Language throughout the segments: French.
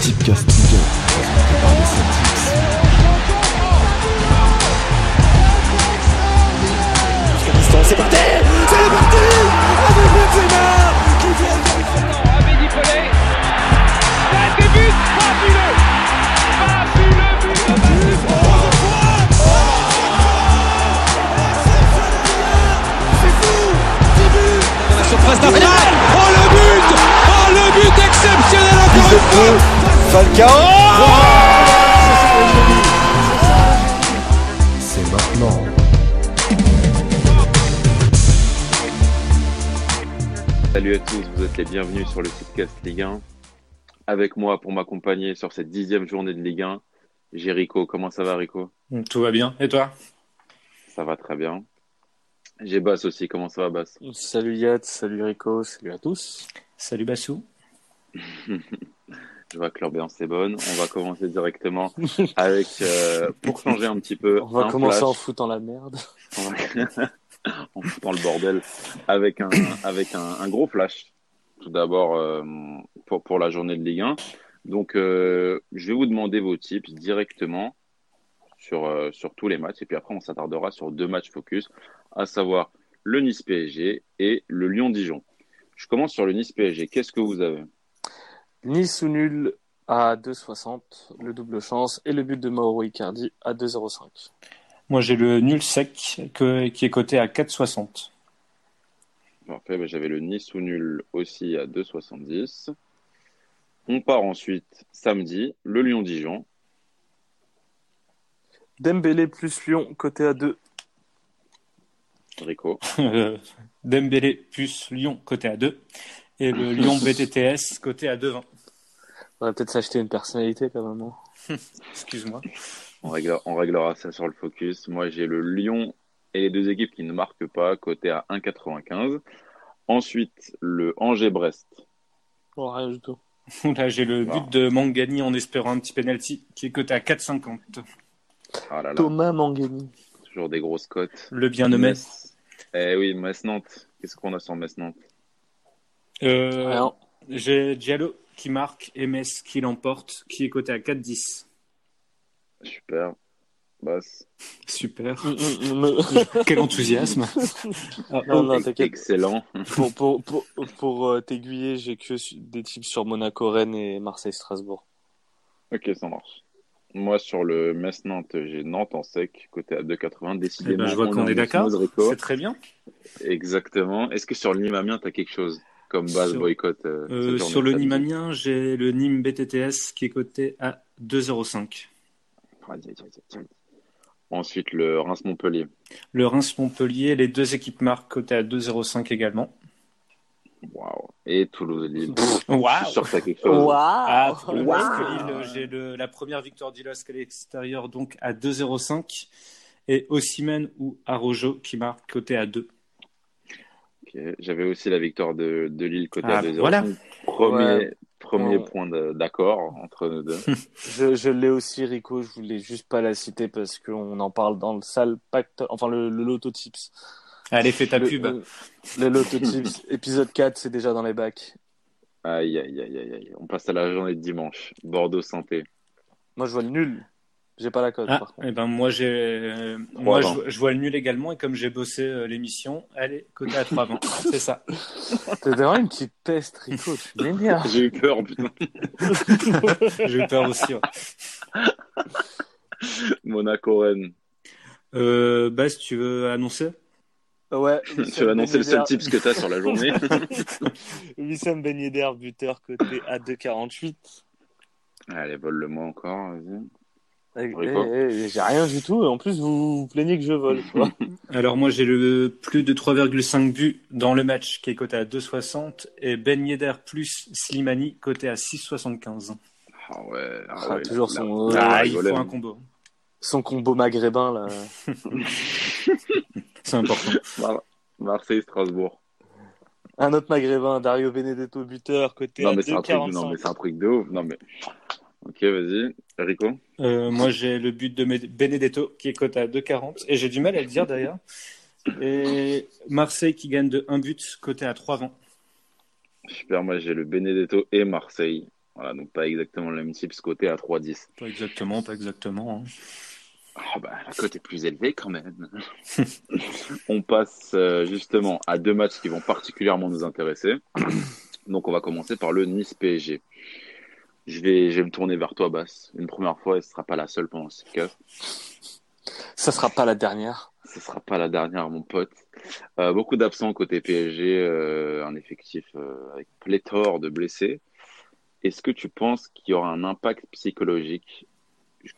Tipcast Ligue 1, présenté par les Celtics. C'est parti C'est parti Avec Benzema qui vient Abedi Pelé. La début fabuleux. Fabuleux but de Benzema. C'est fou 10 buts surface d'affaire. Oh le but Oh le but exceptionnel encore une fois C'est maintenant. Salut à tous, vous êtes les bienvenus sur le podcast Ligue 1. Avec moi pour m'accompagner sur cette dixième journée de Ligue 1, j'ai Rico. Comment ça va Rico? Tout va bien. Et toi? Ça va très bien. J'ai Bass aussi. Comment ça va Bass? Salut Yad, salut Rico, salut à tous. Salut Bassou. Je vois que l'ambiance est bonne. On va commencer directement avec, euh, pour changer un petit peu, On va commencer flash. en foutant la merde. En foutant le bordel avec un, avec un, un gros flash. Tout d'abord euh, pour, pour la journée de Ligue 1. Donc, euh, je vais vous demander vos tips directement sur, euh, sur tous les matchs. Et puis après, on s'attardera sur deux matchs focus, à savoir le Nice PSG et le Lyon-Dijon. Je commence sur le Nice PSG. Qu'est-ce que vous avez? Nice ou nul à 2,60, le double chance, et le but de Mauro Icardi à 2,05. Moi j'ai le nul sec que- qui est coté à 4,60. Parfait, ben, j'avais le Nice ou nul aussi à 2,70. On part ensuite samedi, le Lyon-Dijon. Dembélé plus Lyon, côté à 2. Rico. Euh, Dembélé plus Lyon coté à 2. Et le Lyon BTTS coté à 2,20. On va peut-être s'acheter une personnalité quand même. hein. Excuse-moi. On, réglera ça sur le focus. Moi, j'ai le Lyon et les deux équipes qui ne marquent pas, côté à 1,95. Ensuite, le Angers-Brest. Oh, rien du tout. Là j'ai le Ah. but de Mangani en espérant un petit penalty qui est coté à 4,50. Ah là là, Thomas Mangani. toujours des grosses cotes. Le bien nommé. Metz. Eh oui, Metz-Nantes. Qu'est-ce qu'on a sur Metz-Nantes? Euh, j'ai Diallo qui marque et Metz qui l'emporte qui est coté à 4,10. Super. Basse. Super. Mm, mm, mm. Quel enthousiasme. Ah, Non, non, t'inquiète. Excellent. pour pour, pour, pour euh, t'aiguiller, j'ai que des tips sur Monaco, Rennes et Marseille-Strasbourg. Ok, ça marche. Moi, sur le Metz-Nantes, j'ai Nantes en sec, côté à 2,80. eh Décidément, ben, je vois on qu'on est d'accord. C'est très bien. Exactement. Est-ce que sur le Nîmes-Amiens, tu as quelque chose? Comme base Sur- boycott euh, Euh, sur le Nîmes Amiens, j'ai le Nîmes BTTS qui est coté à 2,05. Aïe, aïe, aïe, aïe, aïe. Ensuite, le Reims-Montpellier. Le Reims-Montpellier, les deux équipes marquent coté à 2,05 également. Waouh. Et Toulouse-Lille. Je Waouh suis sûr que tu as quelque chose. Ah, Lille, j'ai la première victoire du LOSC à l'extérieur, donc à 2,05. Et Ossimène ou Arojo qui marque coté à 2. Ok. J'avais aussi la victoire de, de Lille côté Ah, à 2 voilà. Premier, Ouais. premier Ouais. point d'accord entre nous deux. Je, je l'ai aussi, Rico, je voulais juste pas la citer parce qu'on en parle dans le sale pacte, enfin le, le Lotto Tips. Allez, fais ta Le, pub. le- le Lotto Tips, épisode 4, c'est déjà dans les bacs. Aïe, aïe, aïe, aïe, aïe. On passe à la journée de dimanche. Bordeaux Santé. Moi, je vois le nul. J'ai pas la cote, Ah, par contre. eh ben moi j'ai euh, moi je, je vois le nul également et comme j'ai bossé euh, l'émission, allez côté à 3 c'est ça. T'es vraiment une petite peste, Rico, tu m'énerves. J'ai eu peur, putain. J'ai eu peur aussi. ouais. Monaco-Rennes. Euh, Bas, tu veux annoncer Ouais. Tu vas annoncer le seul tips que tu as sur la journée. Wissam Ben Yedder, buteur, côté à 2,48. Allez, vole-le-moi encore. Vas-y. Eh, eh, eh, J'ai rien du tout, et en plus, vous vous plaignez que je vole, quoi. Alors moi j'ai le plus de 3,5 buts dans le match qui est coté à 2,60 et Ben Yedder plus Slimani coté à 6,75. Ah ouais. Ah Ah, ouais, toujours là, son- là, Ah, là, il faut un combo. Son combo maghrébin, là. C'est important. Mar- Marseille-Strasbourg. Un autre maghrébin, Dario Benedetto, buteur, côté Non, à mais c'est un truc, non, 2,45. mais c'est un truc de ouf. Non, mais. Ok, vas-y. Rico. Euh, moi j'ai le but de Benedetto qui est coté à 2,40 et j'ai du mal à le dire d'ailleurs. Et Marseille qui gagne de 1 but coté à 3,20. Super, moi j'ai le Benedetto et Marseille Voilà, donc pas exactement le même type, ce côté à 3-10. Pas exactement, pas exactement. hein. Ah bah, la cote est plus élevée quand même. on passe euh, justement à deux matchs qui vont particulièrement nous intéresser. Donc on va commencer par le Nice PSG. Je vais, je vais me tourner vers toi, Bass. Une première fois, et ce sera pas la seule pendant ce podcast. Ça sera pas la dernière. Ce sera pas la dernière, mon pote. Euh, beaucoup d'absents côté PSG, euh, un effectif euh, avec pléthore de blessés. Est-ce que tu penses qu'il y aura un impact psychologique?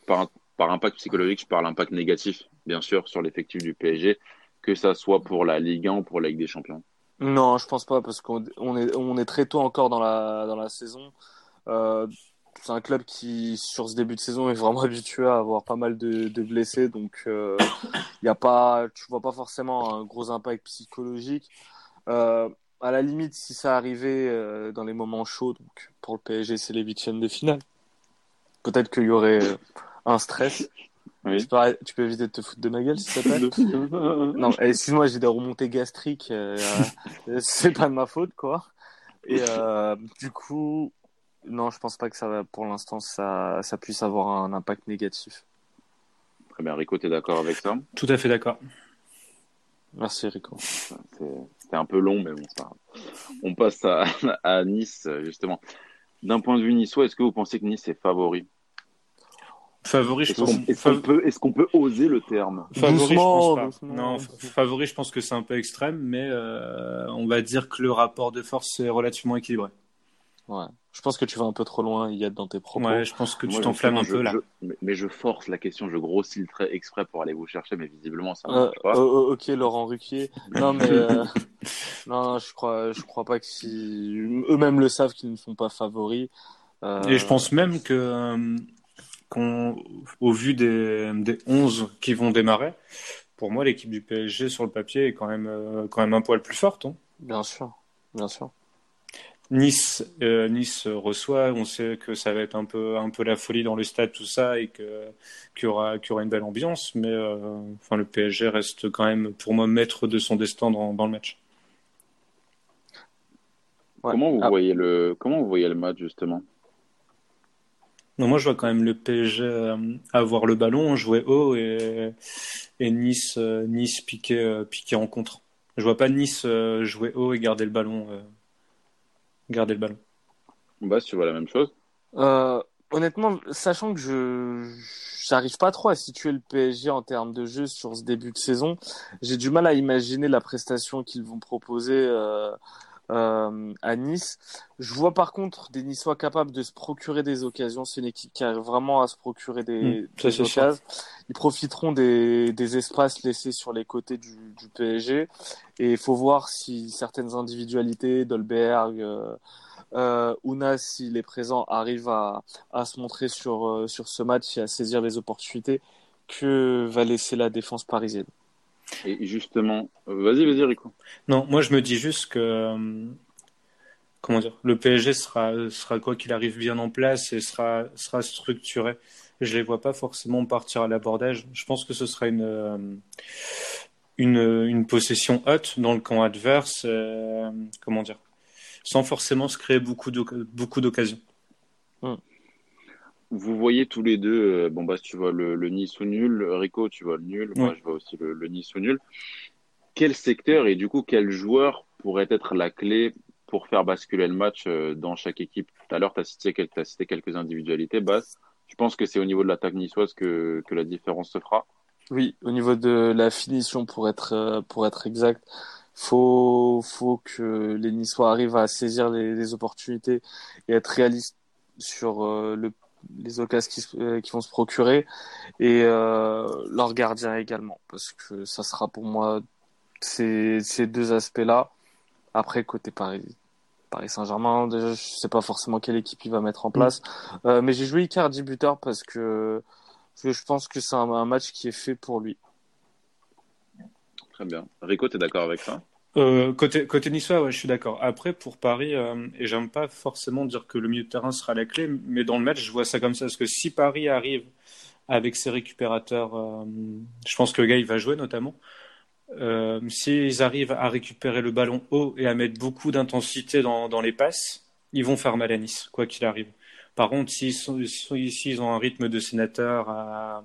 Par, par impact psychologique, je parle impact négatif, bien sûr, sur l'effectif du PSG, que ça soit pour la Ligue 1 ou pour la Ligue des Champions. Non, je pense pas parce qu'on on est, on est très tôt encore dans la, dans la saison. Euh, c'est un club qui, sur ce début de saison, est vraiment habitué à avoir pas mal de, de blessés. Donc, euh, y a pas, tu vois pas forcément un gros impact psychologique. Euh, à la limite, si ça arrivait euh, dans les moments chauds, donc pour le PSG, c'est les huitièmes de finale. Peut-être qu'il y aurait un stress. Oui. Tu, peux, tu peux éviter de te foutre de ma gueule, s'il te plaît Non, excuse-moi, j'ai des remontées gastriques. euh, euh, c'est pas de ma faute, quoi. Et euh, du coup, non, je pense pas que ça va, pour l'instant, ça, ça puisse avoir un impact négatif. Très bien, Rico, tu es d'accord avec ça? Tout à fait d'accord. Merci, Rico. C'est- C'était un peu long, mais bon, grave. On passe à, à Nice, justement. D'un point de vue niçois, est-ce que vous pensez que Nice est favori? Favori, je Est-ce pense. qu'on est-ce qu'on peut, oser le terme? Favori, je pense pas. doucement. Non, fa- favori, je pense que c'est un peu extrême, mais euh, on va dire que le rapport de force est relativement équilibré. Ouais. Je pense que tu vas un peu trop loin, Yad, dans tes propos. Ouais, je pense que tu t'enflammes un peu je- là. je- mais, je force la question, je grossis le trait exprès pour aller vous chercher, mais visiblement ça Euh, marche pas. oh, oh, ok, Laurent Ruquier. Non, mais euh, non, je crois, je crois pas que si eux-mêmes le savent qu'ils ne sont pas favoris. Euh, Et je pense même que, euh, qu'on, au vu des, des 11 qui vont démarrer, pour moi, l'équipe du PSG sur le papier est quand même, euh, quand même un poil plus forte. hein. Bien sûr, bien sûr. Nice, euh, nice reçoit, on sait que ça va être un peu, un peu la folie dans le stade, tout ça, et que, qu'il y aura, qu'il y aura une belle ambiance, mais euh, enfin, le PSG reste quand même, pour moi, maître de son destin dans, dans le match. Ouais. Comment vous Ah, voyez le, comment vous voyez le match justement? Non, moi, je vois quand même le PSG euh, avoir le ballon, jouer haut et, et Nice, Nice piquer, piquer en contre. Je vois pas Nice jouer haut et garder le ballon. Garder le ballon. Bah, tu vois la même chose. Euh, honnêtement, sachant que je j'arrive pas trop à situer le PSG en termes de jeu sur ce début de saison, j'ai du mal à imaginer la prestation qu'ils vont proposer euh, euh, à Nice. Je vois par contre des Niçois capables de se procurer des occasions. C'est une équipe qui arrive vraiment à se procurer des, Mm, sûr. occasions. Ils profiteront des, des espaces laissés sur les côtés du, du PSG. Et il faut voir si certaines individualités, Dolberg, euh, euh, Ounas, s'il est présent, arrive à, à se montrer sur, euh, sur ce match et à saisir les opportunités que va laisser la défense parisienne. Et justement, euh, vas-y, vas-y, Rico. Non, moi je me dis juste que euh, comment dire, le PSG sera sera quoi qu'il arrive bien en place et sera sera structuré. Je les vois pas forcément partir à l'abordage. Je pense que ce sera une euh, une une possession haute dans le camp adverse. euh, comment dire, sans forcément se créer beaucoup d'oc- beaucoup d'occasions. Vous voyez tous les deux, euh, bon bah tu vois le, le Nice ou nul, Rico tu vois le nul, moi je vois aussi le, le Nice ou nul. Quel secteur et du coup quel joueur pourrait être la clé pour faire basculer le match euh, dans chaque équipe? Tout à l'heure tu as cité, cité quelques individualités, Bass. Je pense que c'est au niveau de l'attaque niçoise que, que la différence se fera? Oui, au niveau de la finition, pour être, euh, pour être exact, faut, faut que les Niçois arrivent à saisir les, les opportunités et être réalistes sur le, les occasions qui, euh, qui vont se procurer et euh, leur gardien également, parce que ça sera pour moi ces, ces deux aspects-là. Après, côté Paris, Paris Saint-Germain, déjà, je sais pas forcément quelle équipe il va mettre en place, Euh, mais j'ai joué Icardi buteur parce que parce que je pense que c'est un, un match qui est fait pour lui. Très bien. Rico, tu es d'accord avec ça? Euh, côté côté niçois, ouais, je suis d'accord. Après pour Paris, euh, et j'aime pas forcément dire que le milieu de terrain sera la clé, mais dans le match, je vois ça comme ça parce que si Paris arrive avec ses récupérateurs, euh, je pense que il va jouer notamment. Euh, S'ils arrivent à récupérer le ballon haut et à mettre beaucoup d'intensité dans, dans les passes, ils vont faire mal à Nice, quoi qu'il arrive. Par contre, s'ils ont un rythme de sénateur à,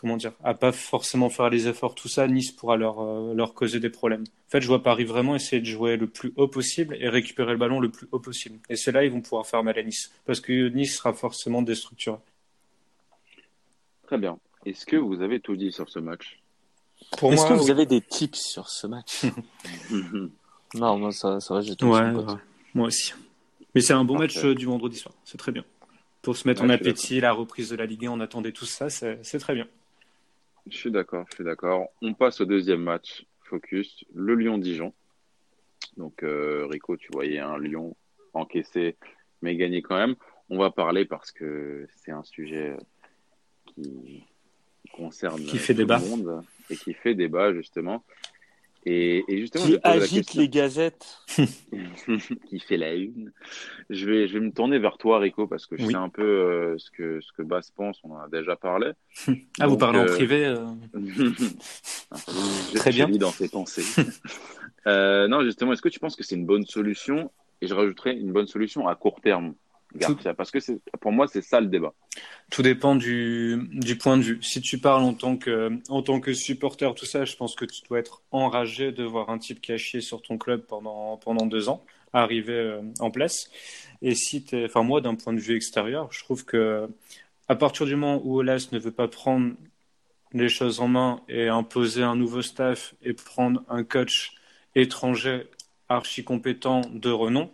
comment dire, à pas forcément faire les efforts, tout ça, Nice pourra leur, euh, leur causer des problèmes. En fait, je vois Paris vraiment essayer de jouer le plus haut possible et récupérer le ballon le plus haut possible. Et c'est là ils vont pouvoir faire mal à Nice. Parce que Nice sera forcément déstructuré. Très bien. Est-ce que vous avez tout dit sur ce match? Pour Est-ce moi, que vous oui. avez des tips sur ce match? Non, moi ça, ça va, j'ai tout Ouais, ouais, moi aussi. Mais c'est un bon Parfait. match euh, du vendredi soir. C'est très bien. Pour se mettre Ouais, en appétit, la reprise de la Ligue 1, on attendait tout ça, c'est c'est très bien. Je suis d'accord, je suis d'accord. On passe au deuxième match. Focus, le Lyon-Dijon. Donc, euh, Rico, tu voyais un Lyon encaissé, mais gagné quand même. On va parler parce que c'est un sujet qui concerne Qui fait tout débat. le monde et qui fait débat, justement. Et, et justement, Qui agite question. les gazettes. qui fait la une. Je vais, je vais me tourner vers toi, Rico, parce que je Oui. sais un peu euh, ce que, ce que Bass pense. On en a déjà parlé. Ah, vous Donc, parlez en euh, privé euh, Très bien. dans tes pensées. Euh, non, justement, est-ce que tu penses que c'est une bonne solution? Et je rajouterais une bonne solution à court terme, Garcia, parce que pour moi, c'est ça le débat. Tout dépend du, du point de vue. Si tu parles en tant que, en tant que supporter, tout ça, je pense que tu dois être enragé de voir un type chié sur ton club pendant, pendant deux ans arriver euh, en place. Et si t'es, enfin, moi, d'un point de vue extérieur, je trouve que à partir du moment où Olas ne veut pas prendre les choses en main et imposer un nouveau staff et prendre un coach étranger archi compétent de renom,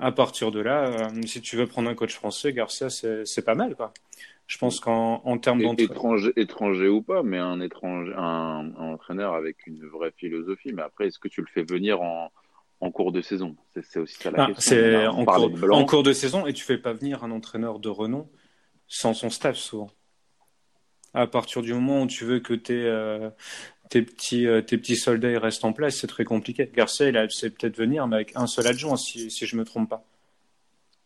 à partir de là, euh, si tu veux prendre un coach français, Garcia, c'est pas mal, quoi. Je pense qu'en en termes d'entraînement. étranger, étranger ou pas, mais un étranger, un, un entraîneur avec une vraie philosophie. Mais après, est-ce que tu le fais venir en, en cours de saison? C'est, aussi ça la Ah, question. en, cours, de Blanc. en cours de saison et tu fais pas venir un entraîneur de renom sans son staff souvent. À partir du moment où tu veux que tes, euh, tes, petits, euh, tes petits soldats ils restent en place, c'est très compliqué. Garcia, il a c'est peut-être venir, mais avec un seul adjoint, si, si je me trompe pas.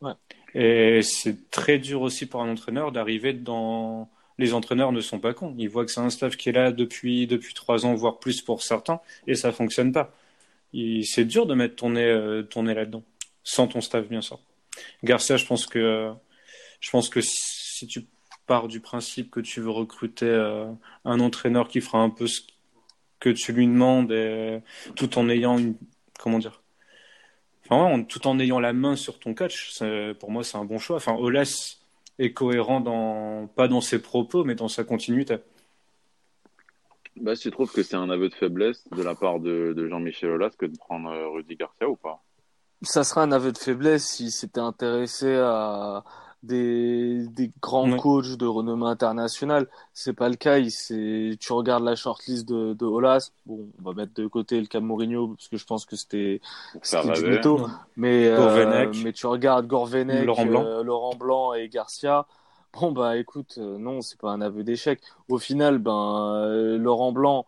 Ouais. Et c'est très dur aussi pour un entraîneur d'arriver dans. Les entraîneurs ne sont pas cons. Ils voient que c'est un staff qui est là depuis, depuis trois ans, voire plus pour certains, et ça fonctionne pas. C'est dur de mettre ton nez, euh, ton nez là-dedans, sans ton staff, bien sûr. Garcia, je pense que, je pense que si tu pars du principe que tu veux recruter euh, un entraîneur qui fera un peu ce que tu lui demandes, et, tout en ayant une, comment dire, enfin, ouais, en- tout en ayant la main sur ton coach, c'est- pour moi, c'est un bon choix. Enfin, Olas est cohérent dans, pas dans ses propos, mais dans sa continuité. Bah, tu trouves que c'est un aveu de faiblesse de la part de, de Jean-Michel Aulas que de prendre euh, Rudy Garcia ou pas? Ça serait un aveu de faiblesse s'il s'était intéressé à des, des grands Ouais. coachs de renommée internationale. C'est pas le cas. Il tu regardes la shortlist de, de Olas. Bon, on va mettre de côté le cas Mourinho parce que je pense que c'était du mytho. Mais, euh, mais tu regardes Gorvenec, Laurent Blanc. euh, Laurent Blanc et Garcia. Bon, bah écoute, euh, non, c'est pas un aveu d'échec. Au final, ben, euh, Laurent Blanc,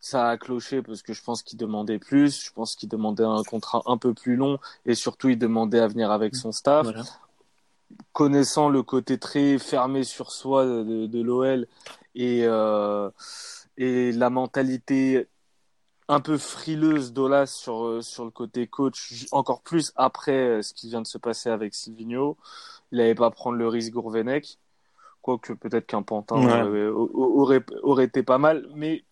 ça a cloché parce que je pense qu'il demandait plus. Je pense qu'il demandait un contrat un peu plus long et surtout, il demandait à venir avec son staff. Voilà. Connaissant le côté très fermé sur soi de, de l'OL et, euh, et la mentalité un peu frileuse d'Olas sur, euh, sur le côté coach, encore plus après euh, ce qui vient de se passer avec Silvino. Il n'allait pas prendre le risque Gourvenec, quoique peut-être qu'un Pantin Ouais. euh, au- au- aurait, aurait été pas mal, mais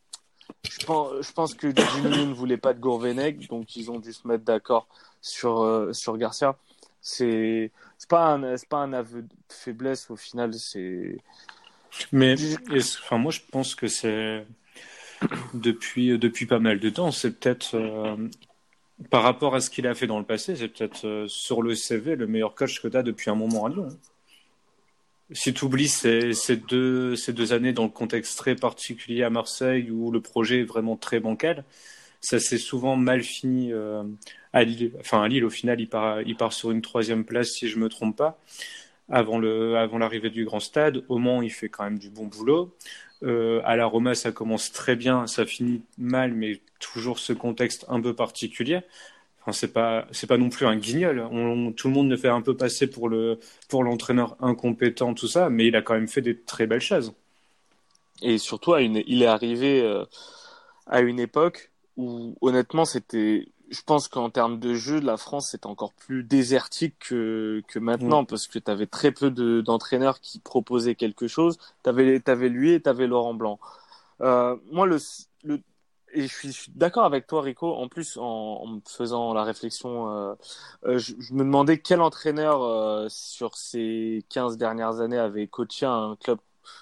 je pense, je pense que Juninho ne voulait pas de Gourvenec, donc ils ont dû se mettre d'accord sur, euh, sur Garcia. C'est c'est pas un c'est pas un aveu de faiblesse au final, c'est Mais enfin, moi, je pense que c'est depuis, depuis pas mal de temps. C'est peut-être euh, par rapport à ce qu'il a fait dans le passé, c'est peut-être euh, sur le CV le meilleur coach que tu as depuis un moment à Lyon. Si tu oublies ces, ces, deux, ces deux années dans le contexte très particulier à Marseille où le projet est vraiment très bancal, ça s'est souvent mal fini euh, à Lille. Enfin, à Lille, au final, il part, il part sur une troisième place, si je me trompe pas, avant le, avant l'arrivée du grand stade. Au Mans, il fait quand même du bon boulot. Euh, à la Roma, ça commence très bien, ça finit mal, mais toujours ce contexte un peu particulier. Enfin, c'est pas, c'est pas non plus un guignol. On, tout le monde le fait un peu passer pour le, pour l'entraîneur incompétent, tout ça, mais il a quand même fait des très belles choses. et surtout il est arrivé euh, à une époque où honnêtement c'était je pense qu'en termes de jeu, la France est encore plus désertique que, que maintenant parce que tu avais très peu de, d'entraîneurs qui proposaient quelque chose. Tu avais, avais lui et tu avais Laurent Blanc. Euh, moi, le, le, et je suis, d'accord avec toi, Rico. En plus, en, en faisant la réflexion, euh, euh, je, je, me demandais quel entraîneur euh, sur ces 15 dernières années avait coaché un club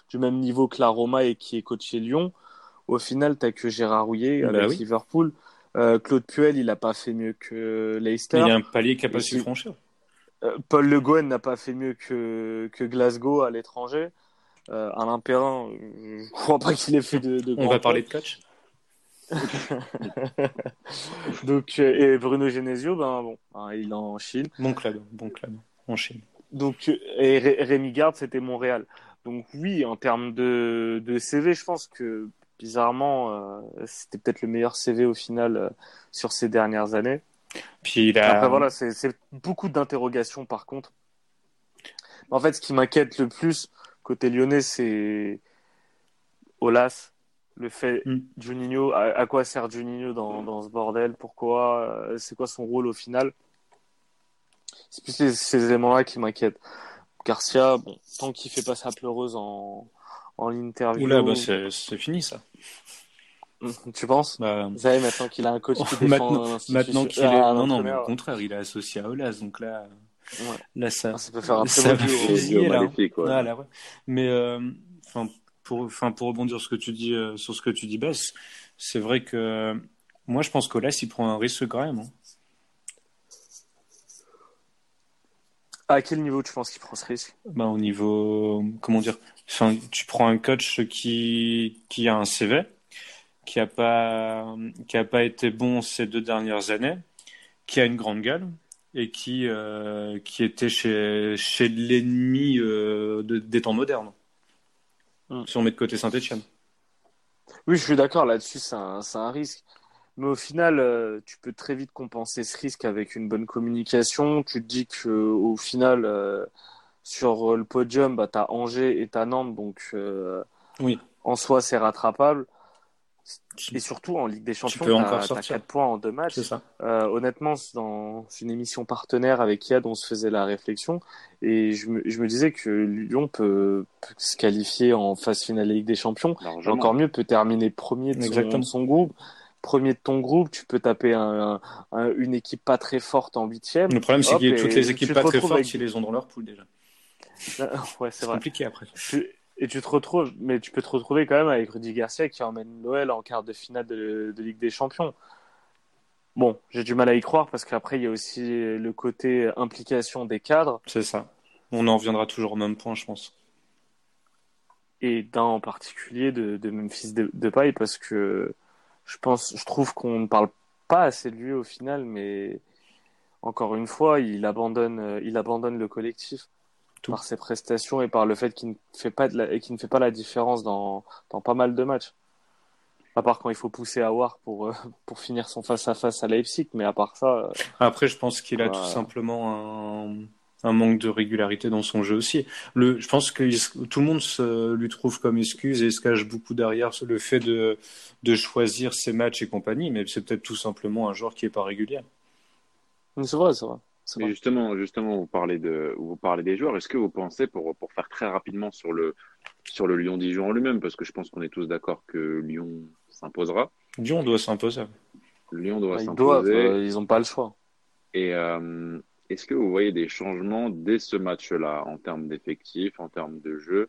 du même niveau que la Roma et qui est coaché Lyon. Au final, tu que Gérard Rouillet avec bah oui. Liverpool. Euh, Claude Puel, il n'a pas fait mieux que Leicester. Il y a un palier qui n'a pas su franchir. Euh, Paul Le Guen n'a pas fait mieux que, que Glasgow à l'étranger. Euh, Alain Perrin, je ne crois pas qu'il ait fait de, de On va parler de coach. Donc, et Bruno Genesio, ben bon, hein, il est en Chine. Bon club, bon club, en Chine. Donc, et Rémi Garde, c'était Montréal. Donc oui, en termes de, de CV, je pense que bizarrement, euh, c'était peut-être le meilleur CV au final euh, sur ces dernières années. Puis il a... Après voilà, c'est beaucoup d'interrogations par contre. En fait, ce qui m'inquiète le plus côté lyonnais, c'est Olas, le fait mm. Juninho, à, à, quoi sert Juninho dans, dans ce bordel? Pourquoi euh, C'est quoi son rôle au final? C'est plus ces, ces éléments-là qui m'inquiètent. Garcia, bon, tant qu'il fait pas sa pleureuse en, en interview. Oula, bah c'est fini ça. Tu penses? Bah, Vous savez, maintenant qu'il a un coach qui maintenant, maintenant qu'il est... non, non, mais au contraire, il est associé à Olas, donc là, ouais. là ça, ah, ça peut faire un ça va fusiller, là. Ah, là ouais. Mais enfin, euh, pour, enfin, pour rebondir sur ce que tu dis, euh, sur ce que tu dis, Bess, c'est vrai que moi, je pense qu'Olas, il prend un risque quand même. Hein. À quel niveau tu penses qu'il prend ce risque? Bah, Au niveau, comment dire enfin, Tu prends un coach qui, qui a un CV, qui n'a pas, qui a pas été bon ces deux dernières années, qui a une grande gueule et qui, euh, qui était chez, chez l'ennemi euh, de, des temps modernes. Mm. Si on met de côté Saint-Etienne. Oui, je suis d'accord là-dessus, c'est un, un risque. Mais au final, euh, tu peux très vite compenser ce risque avec une bonne communication. Tu te dis que au final, euh, sur le podium, bah, tu as Angers et tu as Nantes, donc euh, oui. en soi, c'est rattrapable. Et surtout en Ligue des Champions, tu as, 4 points en deux matchs. Ça. Euh, honnêtement, dans une émission partenaire avec Yad, on se faisait la réflexion et je me, je me disais que Lyon peut, peut, se qualifier en phase finale de Ligue des Champions. Encore mieux, peut terminer premier de son, de son groupe premier de ton groupe, tu peux taper un, un, une équipe pas très forte en huitième. Le problème, c'est que toutes les équipes pas très fortes, avec... ils les ont dans leur poule déjà. ouais, c'est compliqué après. Et tu te retrouves, mais tu peux te retrouver quand même avec Rudy Garcia qui emmène Noël en quart de finale de, de Ligue des Champions. Bon, j'ai du mal à y croire parce qu'après, il y a aussi le côté implication des cadres. C'est ça. On en reviendra toujours au même point, je pense. Et d'un en particulier de, de Memphis de, de paille parce que je pense, je trouve qu'on ne parle pas assez de lui au final, mais encore une fois, il abandonne, il abandonne le collectif Tout. par ses prestations et par le fait qu'il ne fait pas de la, qu'il ne fait pas la différence dans, dans pas mal de matchs. À part quand il faut pousser à War pour, pour finir son face-à-face -à, -face à Leipzig, mais à part ça. Après, je pense qu'il a tout simplement un un manque de régularité dans son jeu aussi. Le, je pense que tout le monde se, lui trouve comme excuse et se cache beaucoup derrière le fait de, de choisir ses matchs et compagnie, mais c'est peut-être tout simplement un joueur qui est pas régulier. C'est vrai, c'est vrai. Et justement, justement, vous parlez de, vous parlez des joueurs. Est-ce que vous pensez, pour, pour faire très rapidement sur le, sur le Lyon-Dijon en lui-même, parce que je pense qu'on est tous d'accord que Lyon s'imposera. Lyon doit s'imposer. Lyon doit ils s'imposer. Euh, ils n'ont pas le choix. Et, euh, est-ce que vous voyez des changements dès ce match-là en termes d'effectifs, en termes de jeu?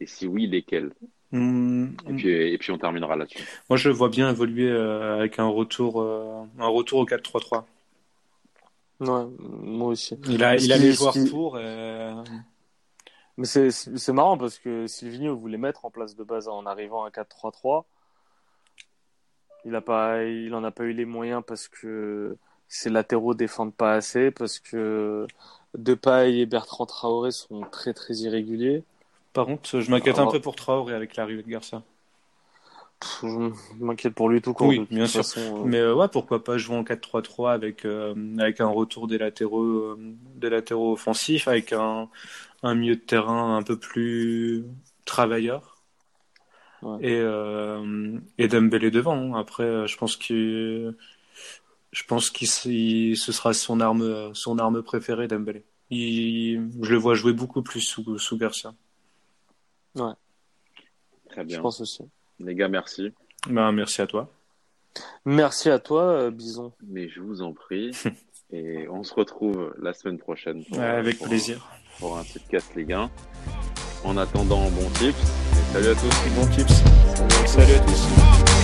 Et si oui, lesquels? Mmh. et, puis, et puis on terminera là-dessus. Moi, je vois bien évoluer euh, avec un retour, euh, un retour au 4-3-3. Ouais, moi aussi. Il a, il a les joueurs pour. Mais c'est marrant parce que Silvino voulait mettre en place de base en arrivant à 4-3-3. Il a pas, il en a pas eu les moyens parce que ses latéraux défendent pas assez parce que Depay et Bertrand Traoré sont très très irréguliers. Par contre, je m'inquiète Alors... un peu pour Traoré avec l'arrivée de Garcia. Je m'inquiète pour lui tout court. Oui, bien sûr. Façon, euh... Mais euh, ouais, pourquoi pas jouer en 4-3-3 avec euh, avec un retour des latéraux des latéraux offensifs, avec un un milieu de terrain un peu plus travailleur. Ouais. Et, et Dembélé devant. Après, je pense qu'il Je pense que ce sera son arme, son arme préférée, Dembélé. Il, je le vois jouer beaucoup plus sous, sous Garcia. Ouais. Très bien. Je pense aussi. Les gars, merci. Ben, merci à toi. Merci à toi, euh, Bison. Mais je vous en prie. Et on se retrouve la semaine prochaine. Pour, Ouais, avec pour plaisir. Un, pour un Tipcast Ligue 1. En attendant, bon tips. Et salut à tous. Bon tips. Salut à tous.